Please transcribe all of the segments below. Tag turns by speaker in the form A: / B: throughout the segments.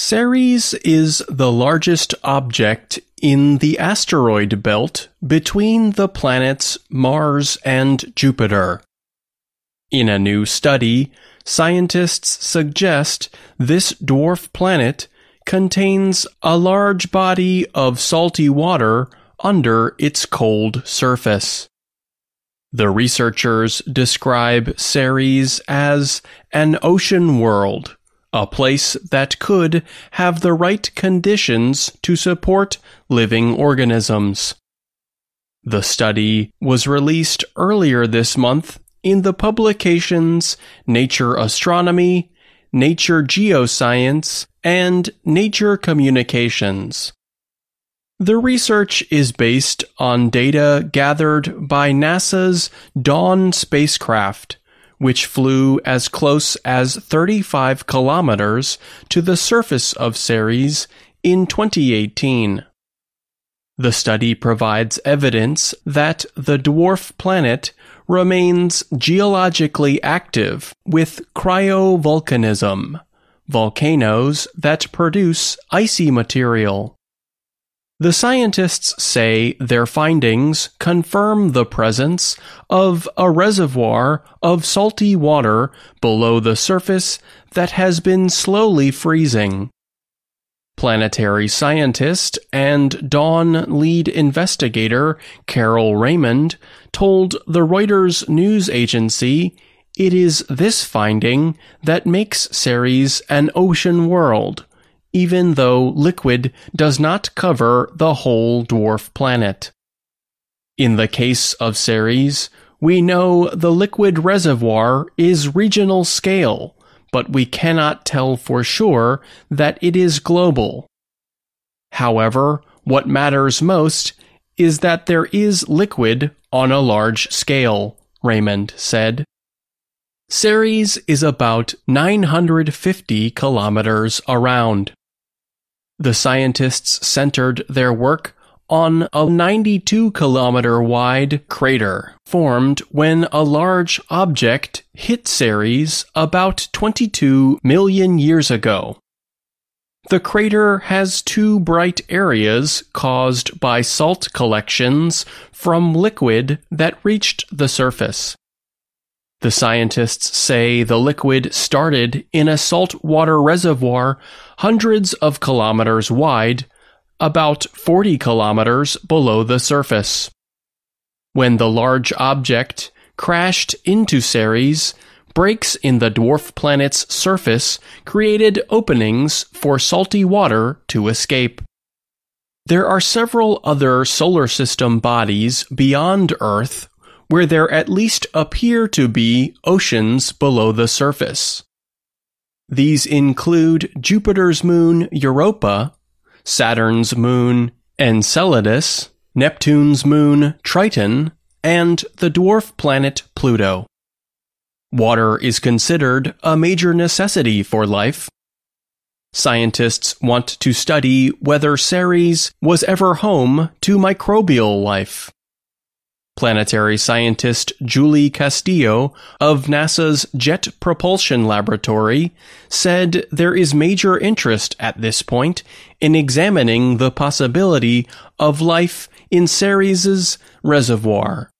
A: Ceres is the largest object in the asteroid belt between the planets Mars and Jupiter. In a new study, scientists suggest this dwarf planet contains a large body of salty water under its cold surface. The researchers describe Ceres as an ocean world a place that could have the right conditions to support living organisms. The study was released earlier this month in the publications Nature Astronomy, Nature Geoscience, and Nature Communications. The research is based on data gathered by NASA's Dawn spacecraft which flew as close as 35 kilometers to the surface of Ceres in 2018. The study provides evidence that the dwarf planet remains geologically active with cryovolcanism, volcanoes that produce icy material. The scientists say their findings confirm the presence of a reservoir of salty water below the surface that has been slowly freezing. Planetary scientist and Dawn lead investigator Carol Raymond told the Reuters news agency it is this finding that makes Ceres an ocean world even though liquid does not cover the whole dwarf planet. In the case of Ceres, we know the liquid reservoir is regional scale, but we cannot tell for sure that it is global. However, what matters most is that there is liquid on a large scale, Raymond said. Ceres is about 950 kilometers around. The scientists centered their work on a 92 kilometer wide crater formed when a large object hit Ceres about 22 million years ago. The crater has two bright areas caused by salt collections from liquid that reached the surface. The scientists say the liquid started in a saltwater reservoir hundreds of kilometers wide, about 40 kilometers below the surface. When the large object crashed into Ceres, breaks in the dwarf planet's surface created openings for salty water to escape. There are several other solar system bodies beyond Earth where there at least appear to be oceans below the surface. These include Jupiter's moon Europa, Saturn's moon Enceladus, Neptune's moon Triton, and the dwarf planet Pluto. Water is considered a major necessity for life. Scientists want to study whether Ceres was ever home to microbial life. Planetary scientist Julie Castillo of NASA's Jet Propulsion Laboratory said there is major interest at this point in examining the possibility of life in Ceres' reservoir.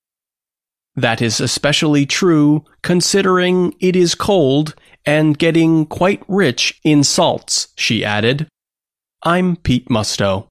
A: That is especially true considering it is cold and getting quite rich in salts, she added. I'm Pete Musto.